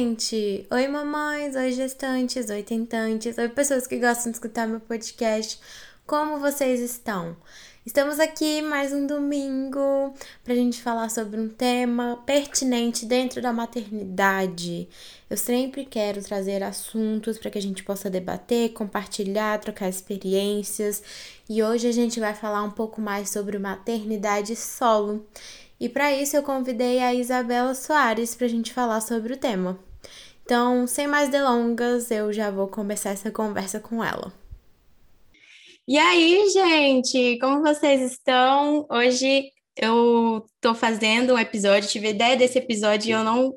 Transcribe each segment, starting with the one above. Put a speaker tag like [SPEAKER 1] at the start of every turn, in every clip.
[SPEAKER 1] gente! Oi, mamães, oi, gestantes, oi, tentantes, oi, pessoas que gostam de escutar meu podcast. Como vocês estão? Estamos aqui mais um domingo para a gente falar sobre um tema pertinente dentro da maternidade. Eu sempre quero trazer assuntos para que a gente possa debater, compartilhar, trocar experiências e hoje a gente vai falar um pouco mais sobre maternidade solo. E para isso eu convidei a Isabela Soares para a gente falar sobre o tema. Então, sem mais delongas, eu já vou começar essa conversa com ela. E aí, gente, como vocês estão? Hoje eu estou fazendo um episódio, tive a ideia desse episódio e eu não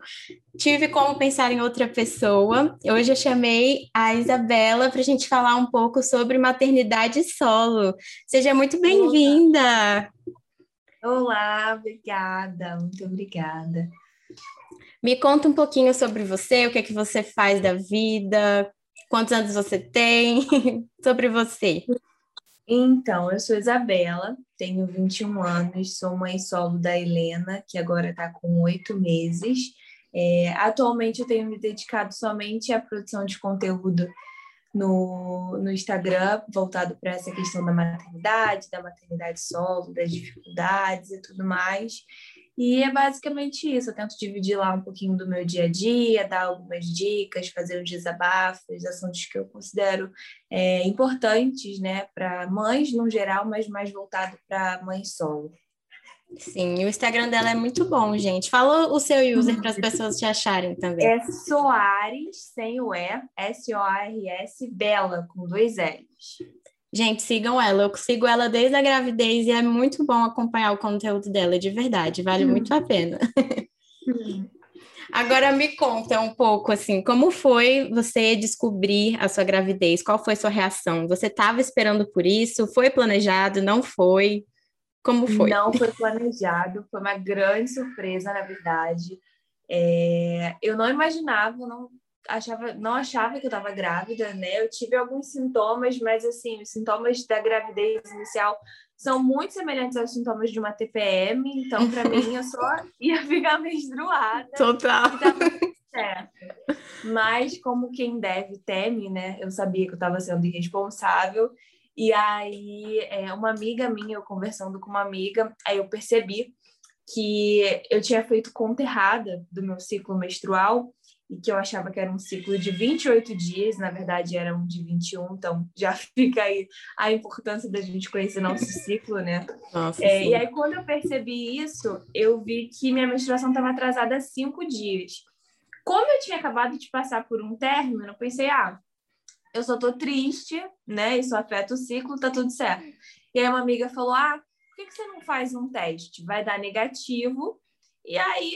[SPEAKER 1] tive como pensar em outra pessoa. Hoje eu chamei a Isabela para a gente falar um pouco sobre maternidade solo. Seja muito bem-vinda!
[SPEAKER 2] Olá, obrigada, muito obrigada.
[SPEAKER 1] Me conta um pouquinho sobre você, o que é que você faz da vida, quantos anos você tem, sobre você.
[SPEAKER 2] Então, eu sou Isabela, tenho 21 anos, sou mãe solo da Helena, que agora está com oito meses. É, atualmente eu tenho me dedicado somente à produção de conteúdo no, no Instagram, voltado para essa questão da maternidade, da maternidade solo, das dificuldades e tudo mais. E é basicamente isso. Eu tento dividir lá um pouquinho do meu dia a dia, dar algumas dicas, fazer uns desabafos, assuntos que eu considero é, importantes, né, para mães no geral, mas mais voltado para mães solo.
[SPEAKER 1] Sim, o Instagram dela é muito bom, gente. Fala o seu user para as pessoas te acharem também.
[SPEAKER 2] É Soares, sem o E, S-O-A-R-S, Bela, com dois L's.
[SPEAKER 1] Gente, sigam ela. Eu sigo ela desde a gravidez e é muito bom acompanhar o conteúdo dela, de verdade. Vale muito a pena. Agora me conta um pouco assim, como foi você descobrir a sua gravidez? Qual foi sua reação? Você estava esperando por isso? Foi planejado? Não foi? Como foi?
[SPEAKER 2] Não foi planejado, foi uma grande surpresa, na verdade. É, eu não imaginava, não achava, não achava que eu estava grávida, né? Eu tive alguns sintomas, mas assim, os sintomas da gravidez inicial são muito semelhantes aos sintomas de uma TPM, então para mim eu só ia ficar menstruada.
[SPEAKER 1] Total.
[SPEAKER 2] certo. Mas como quem deve teme, né? Eu sabia que eu estava sendo irresponsável e aí, é, uma amiga minha, eu conversando com uma amiga, aí eu percebi que eu tinha feito conta errada do meu ciclo menstrual e que eu achava que era um ciclo de 28 dias, na verdade era um de 21, então já fica aí a importância da gente conhecer nosso ciclo, né?
[SPEAKER 1] Nossa, é,
[SPEAKER 2] e aí, quando eu percebi isso, eu vi que minha menstruação estava atrasada há cinco dias. Como eu tinha acabado de passar por um término, eu pensei, ah, eu só tô triste, né? Isso afeta o ciclo, tá tudo certo. E aí uma amiga falou: ah, por que, que você não faz um teste? Vai dar negativo, e aí.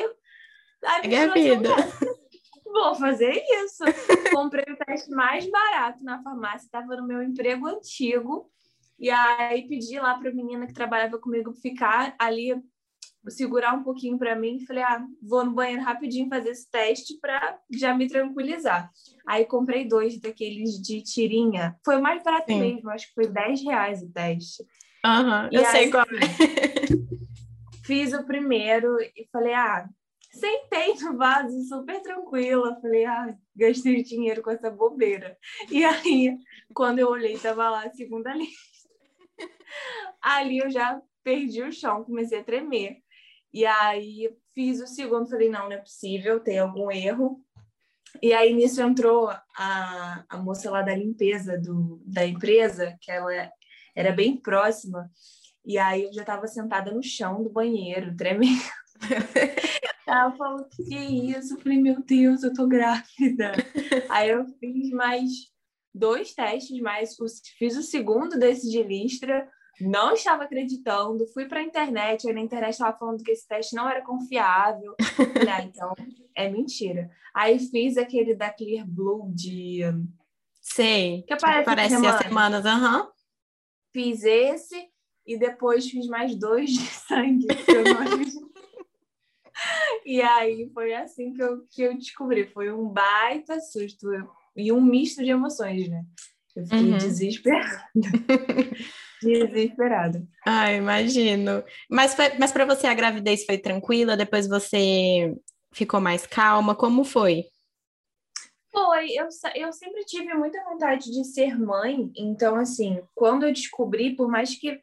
[SPEAKER 1] aí é a vida.
[SPEAKER 2] Vou fazer isso. Comprei o teste mais barato na farmácia, estava no meu emprego antigo. E aí pedi lá para a menina que trabalhava comigo ficar ali segurar um pouquinho para mim falei, ah, vou no banheiro rapidinho fazer esse teste para já me tranquilizar. Aí comprei dois daqueles de tirinha. Foi o mais barato Sim. mesmo, acho que foi 10 reais o teste.
[SPEAKER 1] Uhum, eu aí, sei qual é.
[SPEAKER 2] Fiz o primeiro e falei, ah, sentei no vaso super tranquila. Falei, ah, gastei dinheiro com essa bobeira. E aí, quando eu olhei, tava lá a segunda lista. Ali eu já perdi o chão, comecei a tremer. E aí fiz o segundo, falei, não, não é possível, tem algum erro. E aí nisso entrou a, a moça lá da limpeza do, da empresa, que ela era bem próxima, e aí eu já estava sentada no chão do banheiro, tremendo. ela falou, que é isso? Eu falei, meu Deus, eu tô grávida. aí eu fiz mais dois testes, mais fiz o segundo desse de listra, não estava acreditando, fui para a internet, aí na internet estava falando que esse teste não era confiável. Ah, então é mentira. Aí fiz aquele da Clear Blue de.
[SPEAKER 1] Sei. Que aparece, aparece as semanas, aham. Uhum.
[SPEAKER 2] Fiz esse e depois fiz mais dois de sangue, que eu não E aí foi assim que eu, que eu descobri. Foi um baita susto e um misto de emoções, né? Eu fiquei uhum. desesperada. Desesperada.
[SPEAKER 1] Ah, imagino. Mas, mas para você a gravidez foi tranquila? Depois você ficou mais calma? Como foi?
[SPEAKER 2] Foi, eu, eu sempre tive muita vontade de ser mãe, então, assim, quando eu descobri, por mais que,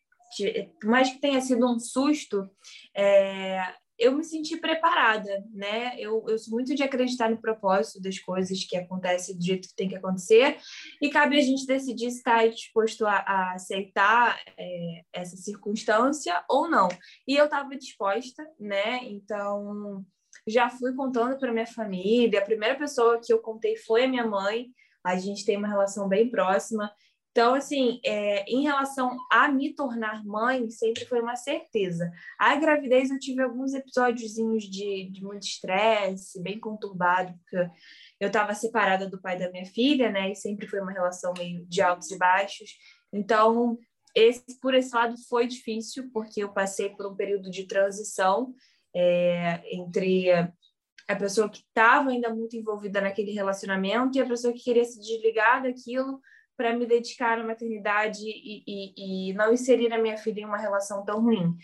[SPEAKER 2] por mais que tenha sido um susto, é, eu me senti preparada, né? Eu, eu sou muito de acreditar no propósito das coisas que acontecem do jeito que tem que acontecer, e cabe a gente decidir se está disposto a, a aceitar é, essa circunstância ou não. E eu estava disposta, né? Então, já fui contando para minha família. A primeira pessoa que eu contei foi a minha mãe. A gente tem uma relação bem próxima. Então, assim, é, em relação a me tornar mãe, sempre foi uma certeza. A gravidez, eu tive alguns episódiozinhos de, de muito estresse, bem conturbado, porque eu estava separada do pai da minha filha, né? E sempre foi uma relação meio de altos e baixos. Então, esse, por esse lado foi difícil, porque eu passei por um período de transição é, entre a pessoa que estava ainda muito envolvida naquele relacionamento e a pessoa que queria se desligar daquilo para me dedicar à maternidade e, e, e, não inserir a minha filha em uma relação tão ruim.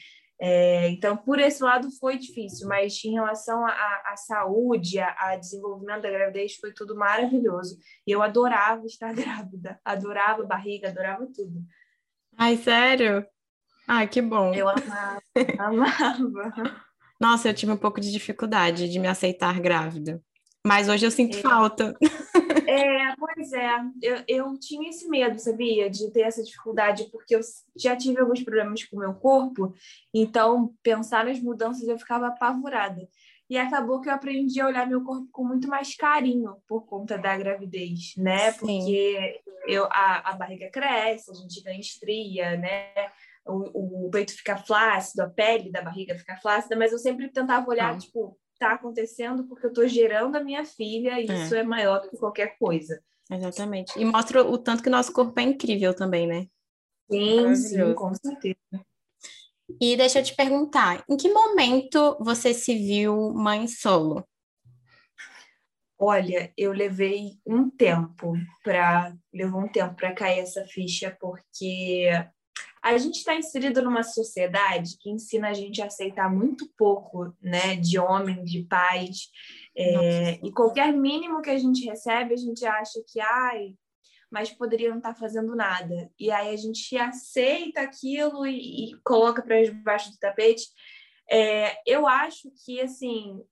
[SPEAKER 2] É, então, por esse lado foi difícil, mas em relação à saúde, a, desenvolvimento da gravidez, foi tudo maravilhoso. E eu adorava estar grávida, adorava barriga, adorava tudo.
[SPEAKER 1] Ai, sério? Ai, que bom.
[SPEAKER 2] Eu amava, amava.
[SPEAKER 1] Nossa, eu tive um pouco de dificuldade de me aceitar grávida. Mas hoje eu sinto é. falta.
[SPEAKER 2] É, pois é. Eu, eu tinha esse medo, sabia? De ter essa dificuldade, porque eu já tive alguns problemas com o meu corpo. Então, pensar nas mudanças, eu ficava apavorada. E acabou que eu aprendi a olhar meu corpo com muito mais carinho por conta da gravidez, né? Sim. Porque eu, a, a barriga cresce, a gente ganha estria, né? o, o peito fica flácido, a pele da barriga fica flácida, mas eu sempre tentava olhar, ah. tipo, tá acontecendo porque eu tô gerando a minha filha e é. isso é maior do que qualquer coisa.
[SPEAKER 1] Exatamente. E mostra o tanto que nosso corpo é incrível também, né?
[SPEAKER 2] Sim, sim, com certeza.
[SPEAKER 1] E deixa eu te perguntar, em que momento você se viu mãe solo?
[SPEAKER 2] Olha, eu levei um tempo para levou um tempo para cair essa ficha porque a gente está inserido numa sociedade que ensina a gente a aceitar muito pouco, né, de homem, de pais, é, e qualquer mínimo que a gente recebe, a gente acha que, ai, mas poderia não estar tá fazendo nada. E aí a gente aceita aquilo e, e coloca para debaixo do tapete. É, eu acho que, assim,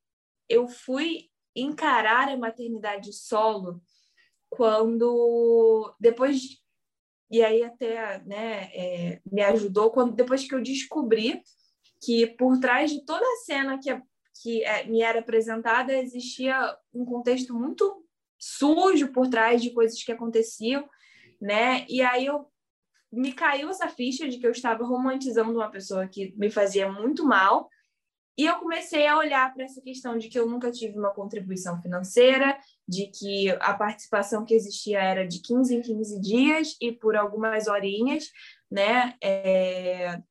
[SPEAKER 2] eu fui encarar a maternidade solo quando, depois e aí até né, é, me ajudou quando depois que eu descobri que por trás de toda a cena que, que é, me era apresentada existia um contexto muito sujo por trás de coisas que aconteciam, né? E aí eu me caiu essa ficha de que eu estava romantizando uma pessoa que me fazia muito mal e eu comecei a olhar para essa questão de que eu nunca tive uma contribuição financeira, de que a participação que existia era de 15 em 15 dias e por algumas horinhas, né? É...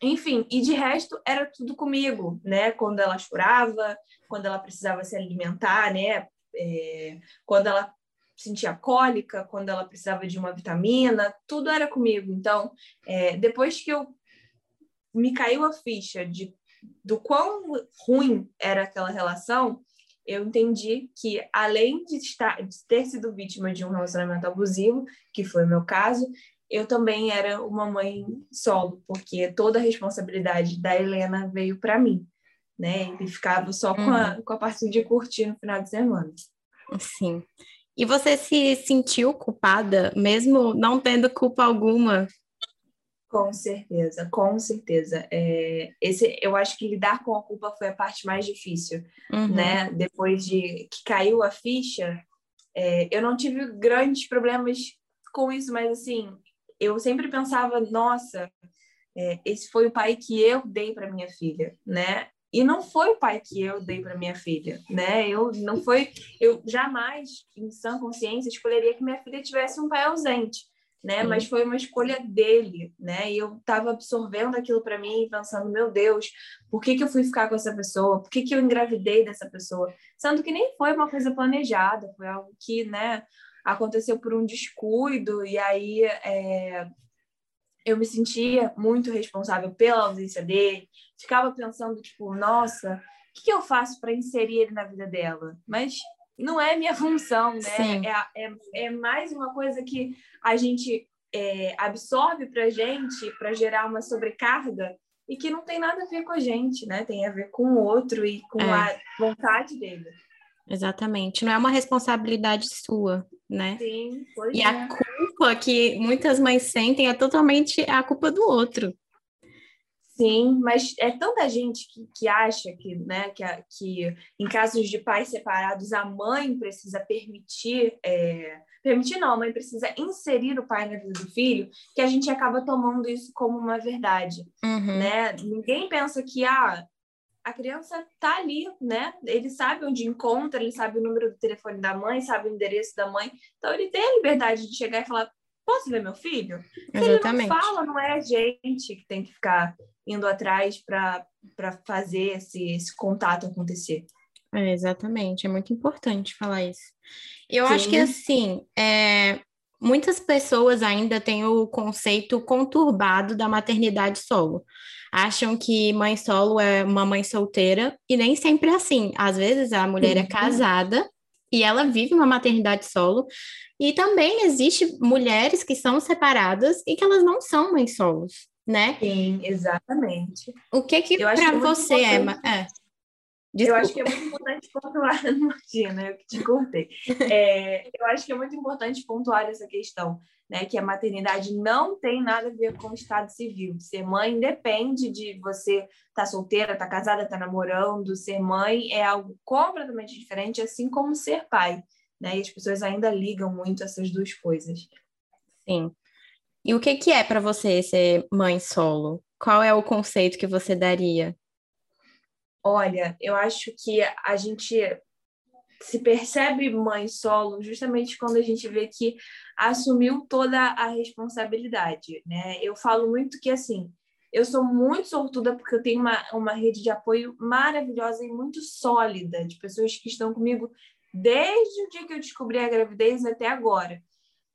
[SPEAKER 2] Enfim, e de resto era tudo comigo, né? Quando ela chorava, quando ela precisava se alimentar, né? É... Quando ela sentia cólica, quando ela precisava de uma vitamina, tudo era comigo. Então, é... depois que eu me caiu a ficha de do quão ruim era aquela relação, eu entendi que, além de, estar, de ter sido vítima de um relacionamento abusivo, que foi o meu caso, eu também era uma mãe solo, porque toda a responsabilidade da Helena veio para mim, né? E ficava só com, a, uhum. com a parte de curtir no final de semana.
[SPEAKER 1] Sim. E você se sentiu culpada, mesmo não tendo culpa alguma
[SPEAKER 2] com certeza, com certeza. É, esse, eu acho que lidar com a culpa foi a parte mais difícil, uhum. né? Depois de que caiu a ficha, é, eu não tive grandes problemas com isso, mas assim, eu sempre pensava, nossa, é, esse foi o pai que eu dei para minha filha, né? E não foi o pai que eu dei para minha filha, né? Eu não foi, eu jamais, em sã consciência, escolheria que minha filha tivesse um pai ausente né? Sim. Mas foi uma escolha dele, né? E eu estava absorvendo aquilo para mim, pensando, meu Deus, por que, que eu fui ficar com essa pessoa? Por que, que eu engravidei dessa pessoa? Sendo que nem foi uma coisa planejada, foi algo que, né? Aconteceu por um descuido e aí é, eu me sentia muito responsável pela ausência dele. Ficava pensando, tipo, nossa, o que, que eu faço para inserir ele na vida dela? Mas não é minha função, né? É, é, é, mais uma coisa que a gente é, absorve para gente para gerar uma sobrecarga e que não tem nada a ver com a gente, né? Tem a ver com o outro e com é. a vontade dele.
[SPEAKER 1] Exatamente, não é uma responsabilidade sua, né?
[SPEAKER 2] Sim, pois
[SPEAKER 1] E
[SPEAKER 2] é.
[SPEAKER 1] a culpa que muitas mães sentem é totalmente a culpa do outro.
[SPEAKER 2] Sim, mas é tanta gente que, que acha que, né, que, que em casos de pais separados a mãe precisa permitir, é, permitir não, a mãe precisa inserir o pai na vida do filho, que a gente acaba tomando isso como uma verdade,
[SPEAKER 1] uhum.
[SPEAKER 2] né? Ninguém pensa que ah, a criança tá ali, né? Ele sabe onde encontra, ele sabe o número do telefone da mãe, sabe o endereço da mãe, então ele tem a liberdade de chegar e falar posso ver meu filho? Se
[SPEAKER 1] Exatamente.
[SPEAKER 2] ele não fala, não é a gente que tem que ficar indo atrás para fazer esse, esse contato acontecer.
[SPEAKER 1] É, exatamente, é muito importante falar isso. Eu Sim. acho que assim, é, muitas pessoas ainda têm o conceito conturbado da maternidade solo. Acham que mãe solo é uma mãe solteira, e nem sempre é assim. Às vezes a mulher é casada e ela vive uma maternidade solo, e também existe mulheres que são separadas e que elas não são mães solos né?
[SPEAKER 2] Sim, exatamente.
[SPEAKER 1] O que que para você é, é...
[SPEAKER 2] Eu acho que é muito importante pontuar, imagina, eu que te cortei. É, eu acho que é muito importante pontuar essa questão, né? Que a maternidade não tem nada a ver com o estado civil. Ser mãe depende de você estar tá solteira, estar tá casada, estar tá namorando. Ser mãe é algo completamente diferente, assim como ser pai, né? E as pessoas ainda ligam muito essas duas coisas.
[SPEAKER 1] Sim. E o que, que é para você ser mãe solo? Qual é o conceito que você daria?
[SPEAKER 2] Olha, eu acho que a gente se percebe mãe solo justamente quando a gente vê que assumiu toda a responsabilidade, né? Eu falo muito que assim, eu sou muito sortuda porque eu tenho uma, uma rede de apoio maravilhosa e muito sólida de pessoas que estão comigo desde o dia que eu descobri a gravidez até agora.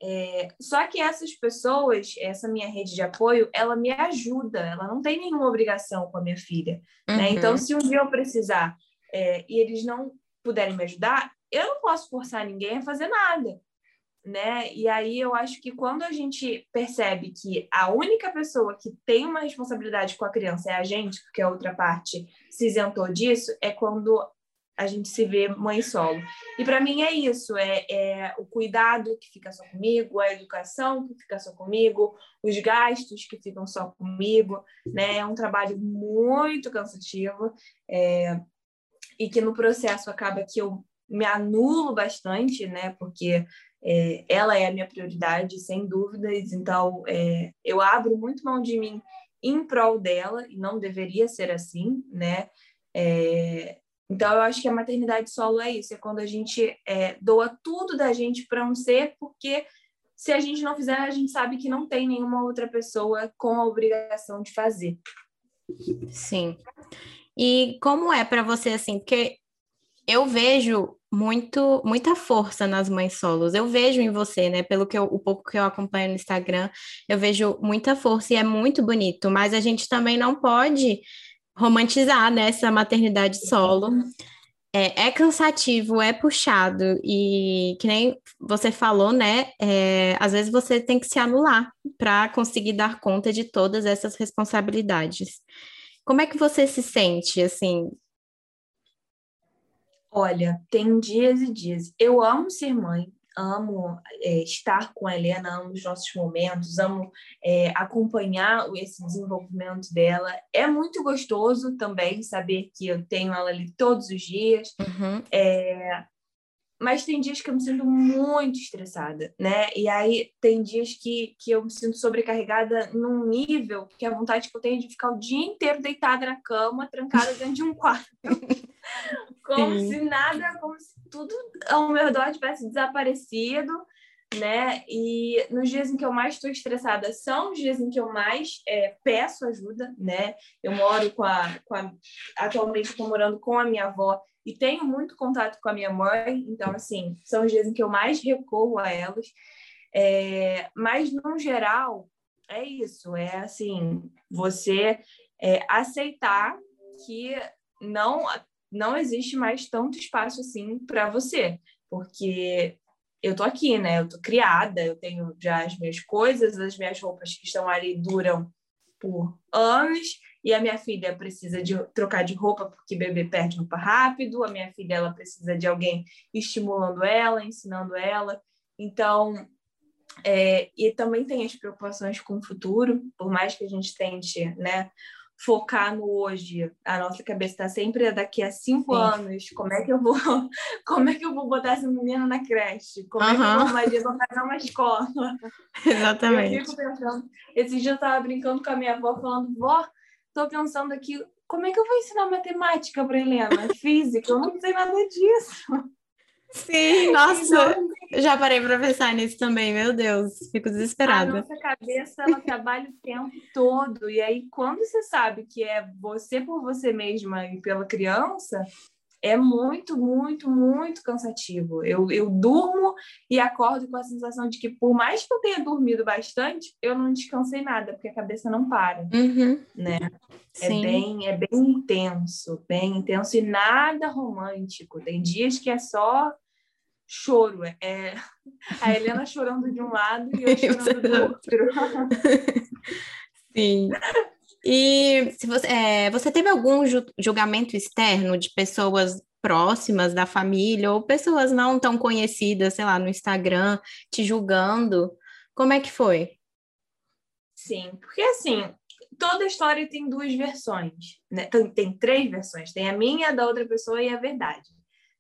[SPEAKER 2] É, só que essas pessoas, essa minha rede de apoio, ela me ajuda, ela não tem nenhuma obrigação com a minha filha. Né? Uhum. Né? Então, se um dia eu precisar é, e eles não puderem me ajudar, eu não posso forçar ninguém a fazer nada. Né? E aí eu acho que quando a gente percebe que a única pessoa que tem uma responsabilidade com a criança é a gente, porque a outra parte se isentou disso, é quando a gente se vê mãe solo. E para mim é isso, é, é, o cuidado que fica só comigo, a educação que fica só comigo, os gastos que ficam só comigo, né? É um trabalho muito cansativo é, e que no processo acaba que eu me anulo bastante, né? Porque é, ela é a minha prioridade, sem dúvidas. Então, é, eu abro muito mão de mim em prol dela e não deveria ser assim, né? É, então, eu acho que a maternidade solo é isso: é quando a gente é, doa tudo da gente para um ser, porque se a gente não fizer, a gente sabe que não tem nenhuma outra pessoa com a obrigação de fazer.
[SPEAKER 1] Sim. E como é para você assim? Porque eu vejo muito muita força nas mães solos. Eu vejo em você, né? Pelo que eu, o pouco que eu acompanho no Instagram, eu vejo muita força e é muito bonito. Mas a gente também não pode romantizar né, maternidade solo. É, é, cansativo, é puxado, e que nem você falou, né? É, às vezes você tem que se anular para conseguir dar conta de todas essas responsabilidades. Como é que você se sente, assim?
[SPEAKER 2] Olha, tem dias e dias. Eu amo ser mãe, amo é, estar com a Helena, amo os nossos momentos, amo é, acompanhar esse desenvolvimento dela. É muito gostoso também saber que eu tenho ela ali todos os dias.
[SPEAKER 1] Uhum.
[SPEAKER 2] É, mas tem dias que eu me sinto muito estressada, né? E aí tem dias que, que eu me sinto sobrecarregada num nível que a vontade que eu tenho é de ficar o dia inteiro deitada na cama, trancada dentro de um quarto. como Sim. se nada, como se tudo ao meu redor tivesse desaparecido, né? E nos dias em que eu mais estou estressada são os dias em que eu mais é, peço ajuda, né? Eu moro com a, com a atualmente estou morando com a minha avó e tenho muito contato com a minha mãe, então, assim, são os dias em que eu mais recorro a elas. É, mas, no geral, é isso: é assim, você é, aceitar que não não existe mais tanto espaço assim para você, porque eu tô aqui, né? Eu tô criada, eu tenho já as minhas coisas, as minhas roupas que estão ali duram por anos, e a minha filha precisa de trocar de roupa porque bebê perde roupa rápido, a minha filha ela precisa de alguém estimulando ela, ensinando ela. Então, é, e também tem as preocupações com o futuro, por mais que a gente tente, né, focar no hoje. A nossa cabeça está sempre daqui a cinco Sim. anos. Como é que eu vou, como é que eu vou botar essa menina na creche? Como uhum. é que eu vou fazer uma escola?
[SPEAKER 1] Exatamente.
[SPEAKER 2] Eu fico pensando. Esse dia eu estava brincando com a minha avó, falando, vó, estou pensando aqui, como é que eu vou ensinar matemática para Helena? Física, eu não sei nada disso.
[SPEAKER 1] Sim, nossa, então, já parei para pensar nisso também, meu Deus, fico desesperada.
[SPEAKER 2] A nossa cabeça, ela trabalha o tempo todo, e aí quando você sabe que é você por você mesma e pela criança, é muito, muito, muito cansativo. Eu, eu durmo e acordo com a sensação de que, por mais que eu tenha dormido bastante, eu não descansei nada, porque a cabeça não para,
[SPEAKER 1] uhum.
[SPEAKER 2] né? É bem, é bem intenso, bem intenso e nada romântico. Tem dias que é só choro. É a Helena chorando de um lado e eu chorando do outro.
[SPEAKER 1] Sim. E se você, é, você teve algum julgamento externo de pessoas próximas da família ou pessoas não tão conhecidas, sei lá, no Instagram, te julgando? Como é que foi?
[SPEAKER 2] Sim, porque assim, toda história tem duas versões, né? Tem, tem três versões, tem a minha, a da outra pessoa e a verdade,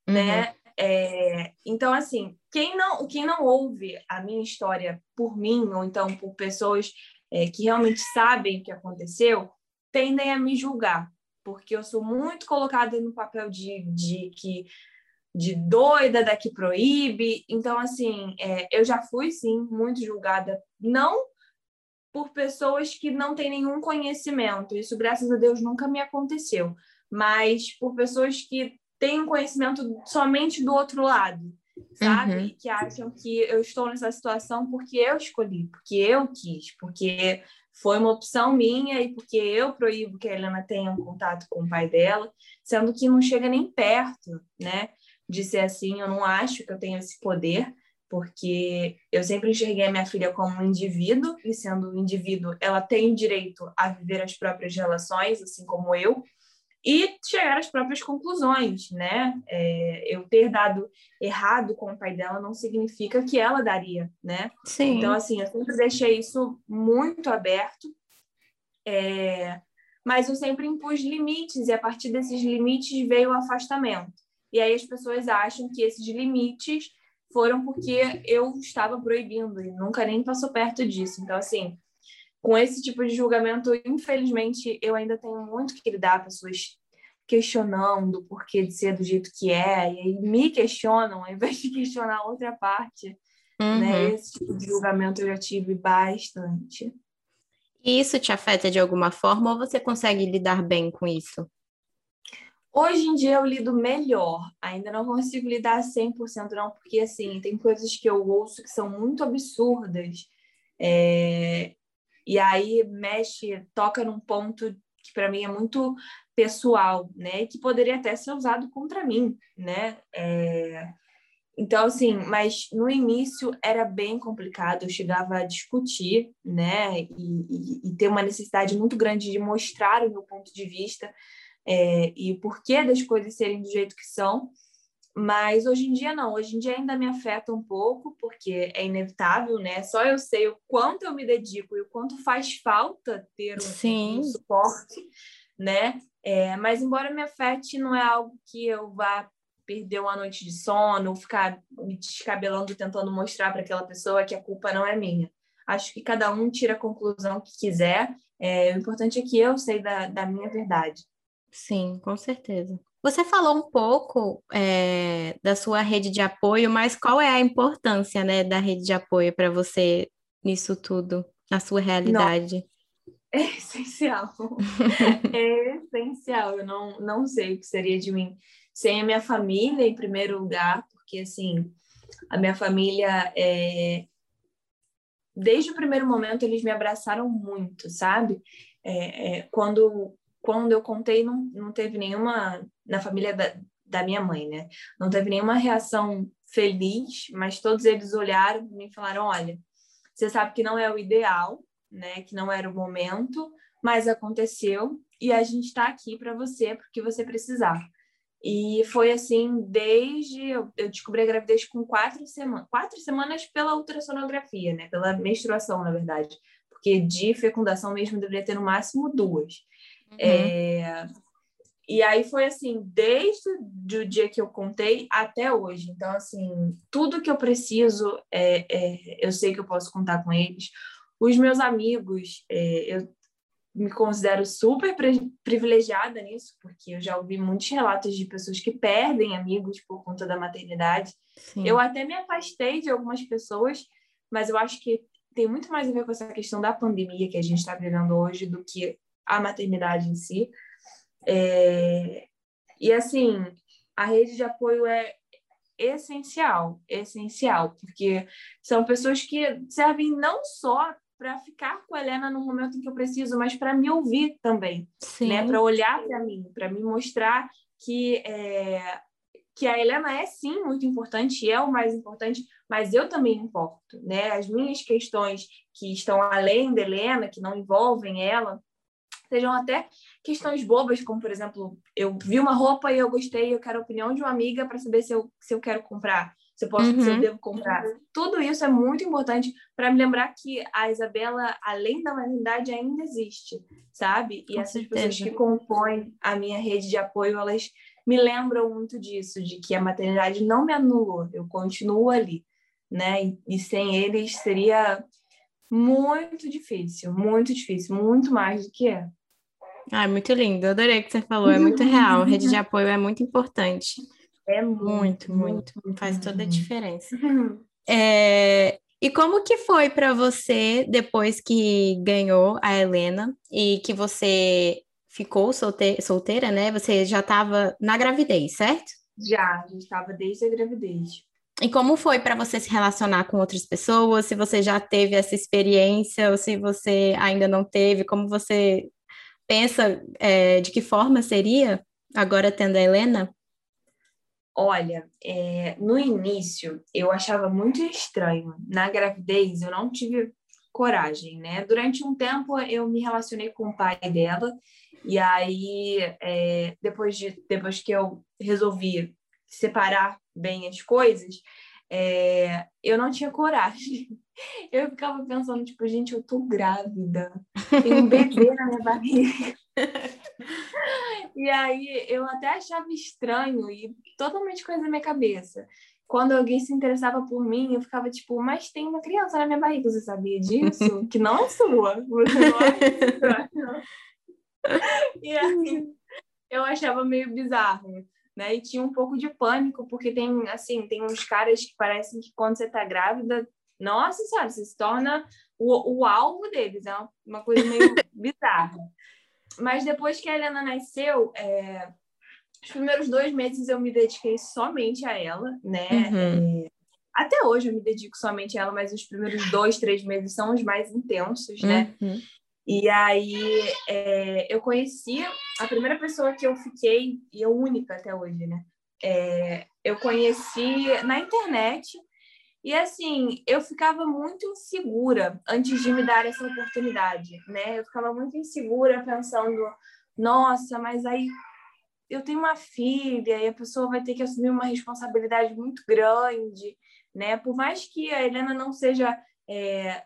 [SPEAKER 2] uhum. né? É, então, assim, quem não, quem não ouve a minha história por mim, ou então por pessoas é, que realmente sabem o que aconteceu, tendem a me julgar, porque eu sou muito colocada no papel de, de que de doida da que proíbe. Então, assim, é, eu já fui, sim, muito julgada, não por pessoas que não têm nenhum conhecimento, isso, graças a Deus, nunca me aconteceu, mas por pessoas que têm conhecimento somente do outro lado, sabe? Uhum. Que acham que eu estou nessa situação porque eu escolhi, porque eu quis, porque foi uma opção minha e porque eu proíbo que a Helena tenha um contato com o pai dela, sendo que não chega nem perto, né? De ser assim, eu não acho que eu tenho esse poder, porque eu sempre enxerguei a minha filha como um indivíduo, e sendo um indivíduo, ela tem direito a viver as próprias relações, assim como eu, e chegar às próprias conclusões, né? É, eu ter dado errado com o pai dela não significa que ela daria, né?
[SPEAKER 1] Sim.
[SPEAKER 2] Então, assim, eu sempre deixei isso muito aberto, é, mas eu sempre impus limites, e a partir desses limites veio o afastamento. E aí as pessoas acham que esses limites foram porque eu estava proibindo, e nunca nem passou perto disso. Então, assim, com esse tipo de julgamento, infelizmente, eu ainda tenho muito que lidar, pessoas questionando o porquê de ser do jeito que é, e aí me questionam, ao invés de questionar a outra parte. Né? Uhum. Né? Esse tipo de julgamento eu já tive bastante.
[SPEAKER 1] E isso te afeta de alguma forma ou você consegue lidar bem com isso?
[SPEAKER 2] Hoje em dia eu lido melhor, ainda não consigo lidar 100% não, porque assim, tem coisas que eu ouço que são muito absurdas, é... e aí mexe, toca num ponto que para mim é muito pessoal, né? Que poderia até ser usado contra mim, né? É... Então, assim, mas no início era bem complicado, eu chegava a discutir, né? E, e, e ter uma necessidade muito grande de mostrar o meu ponto de vista é, e o porquê das coisas serem do jeito que são. Mas hoje em dia não, hoje em dia ainda me afeta um pouco, porque é inevitável, né? Só eu sei o quanto eu me dedico e o quanto faz falta ter um, um suporte, né? É, mas embora me afete, não é algo que eu vá perder uma noite de sono, ou ficar me descabelando tentando mostrar para aquela pessoa que a culpa não é minha. Acho que cada um tira a conclusão que quiser. É, o importante é que eu sei da, da minha verdade.
[SPEAKER 1] Sim, com certeza. Você falou um pouco é, da sua rede de apoio, mas qual é a importância, né, da rede de apoio para você nisso tudo, na sua realidade? Não.
[SPEAKER 2] É essencial. é essencial. Eu não, não sei o que seria de mim sem a minha família, em primeiro lugar, porque, assim, a minha família, é... desde o primeiro momento, eles me abraçaram muito, sabe? É, é, quando quando eu contei, não, não teve nenhuma, na família da, da minha mãe, né? Não teve nenhuma reação feliz, mas todos eles olharam e falaram: olha, você sabe que não é o ideal, né? Que não era o momento, mas aconteceu e a gente está aqui para você porque você precisar. E foi assim desde eu descobri a gravidez com quatro semanas, quatro semanas pela ultrassonografia, né? Pela menstruação, na verdade, porque de fecundação mesmo deveria ter no máximo duas. Uhum. É... E aí foi assim, desde o dia que eu contei até hoje. Então, assim, tudo que eu preciso, é, é, eu sei que eu posso contar com eles. Os meus amigos, é, eu me considero super privilegiada nisso, porque eu já ouvi muitos relatos de pessoas que perdem amigos por conta da maternidade. Sim. Eu até me afastei de algumas pessoas, mas eu acho que tem muito mais a ver com essa questão da pandemia que a gente está vivendo hoje do que a maternidade em si. É... E assim, a rede de apoio é essencial, essencial, porque são pessoas que servem não só para ficar com a Helena no momento em que eu preciso, mas para me ouvir também, Sim. né? Para olhar para mim, para me mostrar que é, que a Helena é sim muito importante, é o mais importante, mas eu também importo, né? As minhas questões que estão além da Helena, que não envolvem ela, sejam até questões bobas, como por exemplo, eu vi uma roupa e eu gostei, eu quero a opinião de uma amiga para saber se eu, se eu quero comprar se eu posso, uhum. se eu devo comprar. Tudo isso é muito importante para me lembrar que a Isabela, além da maternidade, ainda existe, sabe? E Com essas certeza. pessoas que compõem a minha rede de apoio, elas me lembram muito disso, de que a maternidade não me anulou, eu continuo ali, né? E, e sem eles seria muito difícil, muito difícil, muito mais do que é.
[SPEAKER 1] Ah, muito lindo, adorei o que você falou, é muito real, rede de apoio é muito importante.
[SPEAKER 2] É muito,
[SPEAKER 1] muito. muito. Faz toda a diferença. É, e como que foi para você depois que ganhou a Helena e que você ficou solte solteira, né? Você já estava na gravidez, certo?
[SPEAKER 2] Já, já estava desde a gravidez.
[SPEAKER 1] E como foi para você se relacionar com outras pessoas? Se você já teve essa experiência ou se você ainda não teve? Como você pensa é, de que forma seria agora tendo a Helena?
[SPEAKER 2] Olha, é, no início eu achava muito estranho. Na gravidez eu não tive coragem, né? Durante um tempo eu me relacionei com o pai dela e aí é, depois de depois que eu resolvi separar bem as coisas, é, eu não tinha coragem. Eu ficava pensando tipo, gente, eu tô grávida, tem um bebê na minha barriga. E aí eu até achava estranho e totalmente coisa na minha cabeça. Quando alguém se interessava por mim, eu ficava tipo, mas tem uma criança na minha barriga, você sabia disso? Que não é sua. Você não é e aí eu achava meio bizarro. Né? E tinha um pouco de pânico, porque tem assim, tem uns caras que parecem que quando você tá grávida, nossa senhora, você se torna o, o alvo deles, é uma, uma coisa meio bizarra. Mas depois que a Helena nasceu, é, os primeiros dois meses eu me dediquei somente a ela, né? Uhum. É, até hoje eu me dedico somente a ela, mas os primeiros dois, três meses são os mais intensos, né? Uhum. E aí é, eu conheci a primeira pessoa que eu fiquei, e a única até hoje, né? É, eu conheci na internet e assim, eu ficava muito insegura antes de me dar essa oportunidade, né? Eu ficava muito insegura pensando, nossa, mas aí eu tenho uma filha e a pessoa vai ter que assumir uma responsabilidade muito grande, né? Por mais que a Helena não seja é,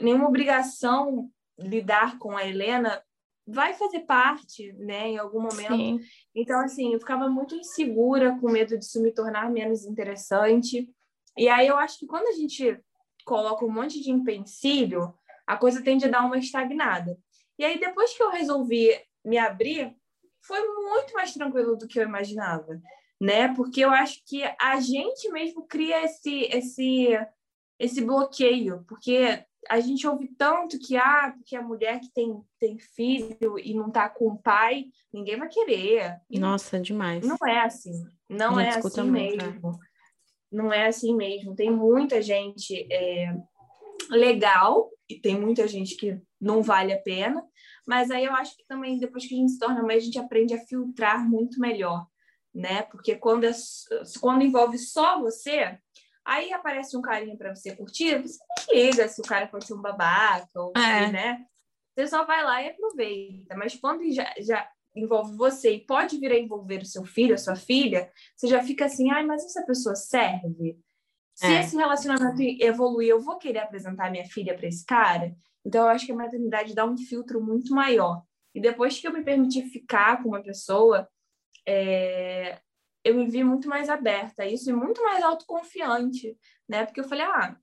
[SPEAKER 2] nenhuma obrigação lidar com a Helena, vai fazer parte, né, em algum momento. Sim. Então, assim, eu ficava muito insegura, com medo disso me tornar menos interessante. E aí eu acho que quando a gente coloca um monte de empecilho, a coisa tende a dar uma estagnada. E aí depois que eu resolvi me abrir, foi muito mais tranquilo do que eu imaginava, né? Porque eu acho que a gente mesmo cria esse esse esse bloqueio, porque a gente ouve tanto que ah, porque a mulher que tem, tem filho e não tá com o pai, ninguém vai querer.
[SPEAKER 1] E Nossa, demais.
[SPEAKER 2] Não é assim. Não é assim muito, é. mesmo. É não é assim mesmo. Tem muita gente é, legal e tem muita gente que não vale a pena. Mas aí eu acho que também, depois que a gente se torna mãe, a gente aprende a filtrar muito melhor, né? Porque quando, é, quando envolve só você, aí aparece um carinha para você curtir, você nem liga se o cara pode ser um babaca, ou é. né? Você só vai lá e aproveita. Mas quando já, já envolve você e pode vir a envolver o seu filho, a sua filha, você já fica assim, ai, mas essa pessoa serve? Se é. esse relacionamento evoluir, eu vou querer apresentar minha filha para esse cara? Então, eu acho que a maternidade dá um filtro muito maior. E depois que eu me permiti ficar com uma pessoa, é... eu me vi muito mais aberta a isso e muito mais autoconfiante, né? Porque eu falei, ah,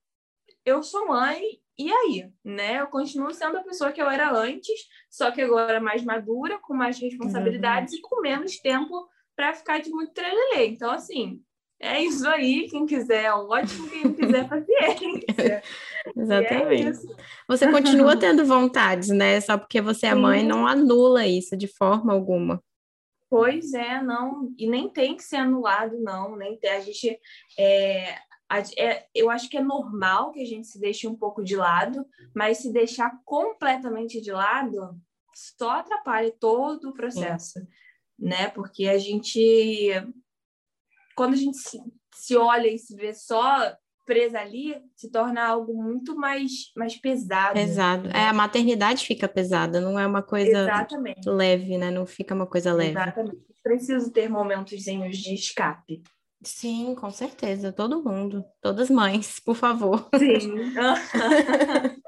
[SPEAKER 2] eu sou mãe, e aí, né? Eu continuo sendo a pessoa que eu era antes, só que agora mais madura, com mais responsabilidades uhum. e com menos tempo para ficar de muito trelelê. Então, assim, é isso aí. Quem quiser, é ótimo. Quem quiser, paciência.
[SPEAKER 1] Exatamente. É você continua tendo vontades, né? Só porque você é mãe, não anula isso de forma alguma.
[SPEAKER 2] Pois é, não. E nem tem que ser anulado, não. Nem tem. A gente. É, é, eu acho que é normal que a gente se deixe um pouco de lado, mas se deixar completamente de lado só atrapalha todo o processo, Sim. né? Porque a gente, quando a gente se, se olha e se vê só presa ali, se torna algo muito mais, mais pesado.
[SPEAKER 1] Pesado. É, a maternidade fica pesada, não é uma coisa Exatamente. leve, né? Não fica uma coisa leve.
[SPEAKER 2] Exatamente. Preciso ter momentos de escape.
[SPEAKER 1] Sim, com certeza, todo mundo, todas mães, por favor.
[SPEAKER 2] Sim.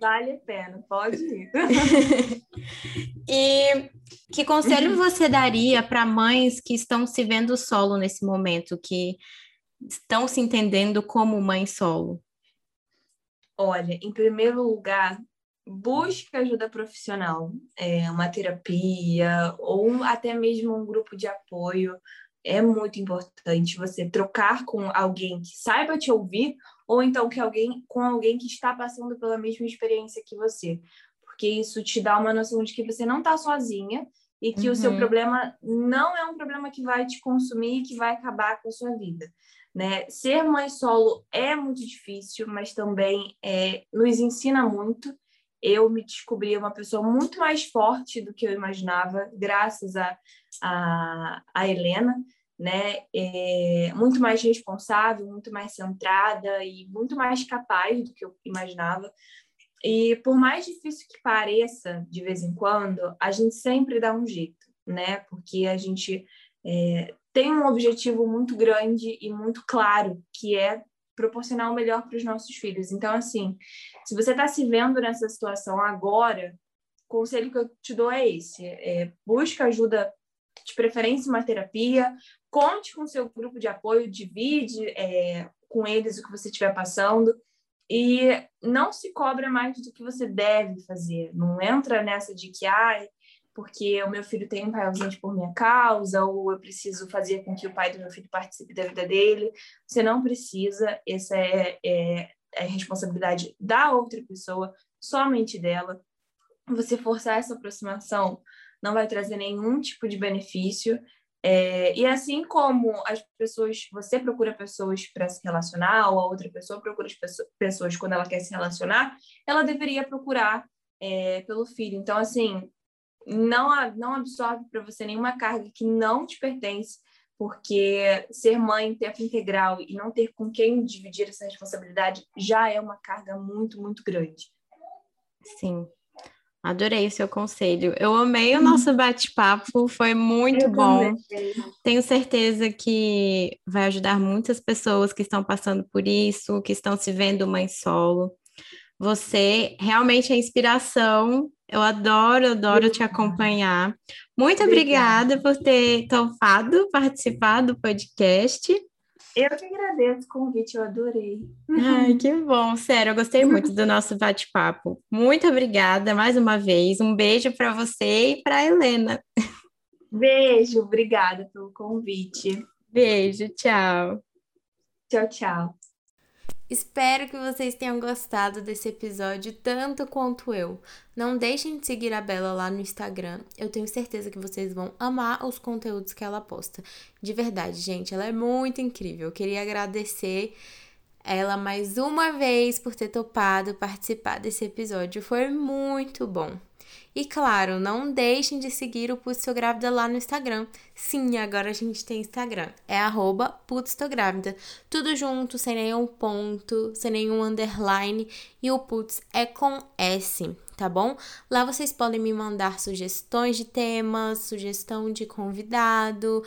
[SPEAKER 2] vale a pena, pode ir.
[SPEAKER 1] e que conselho você daria para mães que estão se vendo solo nesse momento, que estão se entendendo como mãe solo?
[SPEAKER 2] Olha, em primeiro lugar, busque ajuda profissional, é, uma terapia ou até mesmo um grupo de apoio é muito importante você trocar com alguém que saiba te ouvir ou então que alguém com alguém que está passando pela mesma experiência que você, porque isso te dá uma noção de que você não está sozinha e que uhum. o seu uhum. problema não é um problema que vai te consumir e que vai acabar com a sua vida. Né? Ser mãe solo é muito difícil, mas também é, nos ensina muito. Eu me descobri uma pessoa muito mais forte do que eu imaginava, graças a a, a Helena, né? É muito mais responsável, muito mais centrada e muito mais capaz do que eu imaginava. E por mais difícil que pareça, de vez em quando, a gente sempre dá um jeito, né? Porque a gente é, tem um objetivo muito grande e muito claro, que é proporcionar o melhor para os nossos filhos. Então, assim, se você está se vendo nessa situação agora, o conselho que eu te dou é esse: é, busca ajuda de preferência uma terapia, conte com seu grupo de apoio, divide é, com eles o que você estiver passando e não se cobra mais do que você deve fazer. Não entra nessa de que, ai, porque o meu filho tem um pai ausente por minha causa, ou eu preciso fazer com que o pai do meu filho participe da vida dele. Você não precisa, essa é, é, é responsabilidade da outra pessoa, somente dela. Você forçar essa aproximação não vai trazer nenhum tipo de benefício. É, e assim como as pessoas, você procura pessoas para se relacionar, ou a outra pessoa procura pessoas quando ela quer se relacionar, ela deveria procurar é, pelo filho. Então, assim, não, não absorve para você nenhuma carga que não te pertence, porque ser mãe em tempo integral e não ter com quem dividir essa responsabilidade já é uma carga muito, muito grande.
[SPEAKER 1] Sim, Adorei o seu conselho. Eu amei o nosso bate-papo, foi muito Eu bom. Também. Tenho certeza que vai ajudar muitas pessoas que estão passando por isso, que estão se vendo mãe solo. Você realmente é inspiração. Eu adoro, adoro te acompanhar. Muito obrigada, obrigada por ter topado participar do podcast.
[SPEAKER 2] Eu que agradeço o convite, eu adorei.
[SPEAKER 1] Ai, que bom, sério, eu gostei muito do nosso bate-papo. Muito obrigada mais uma vez. Um beijo para você e para Helena.
[SPEAKER 2] Beijo, obrigada pelo convite.
[SPEAKER 1] Beijo, tchau.
[SPEAKER 2] Tchau, tchau.
[SPEAKER 1] Espero que vocês tenham gostado desse episódio tanto quanto eu. Não deixem de seguir a Bela lá no Instagram. Eu tenho certeza que vocês vão amar os conteúdos que ela posta. De verdade, gente, ela é muito incrível. Eu queria agradecer
[SPEAKER 3] ela mais uma vez por ter topado participar desse episódio. Foi muito bom. E claro, não deixem de seguir o Putz Tô Grávida lá no Instagram. Sim, agora a gente tem Instagram. É arroba Putz Tô Grávida. Tudo junto, sem nenhum ponto, sem nenhum underline. E o Putz é com S, tá bom? Lá vocês podem me mandar sugestões de temas, sugestão de convidado,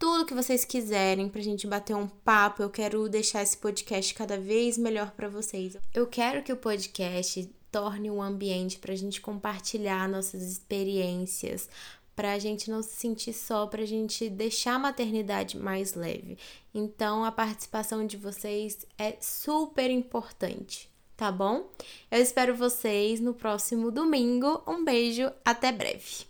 [SPEAKER 3] tudo que vocês quiserem pra gente bater um papo. Eu quero deixar esse podcast cada vez melhor para vocês. Eu quero que o podcast torne um ambiente para a gente compartilhar nossas experiências, para a gente não se sentir só, para a gente deixar a maternidade mais leve. Então, a participação de vocês é super importante, tá bom? Eu espero vocês no próximo domingo. Um beijo, até breve!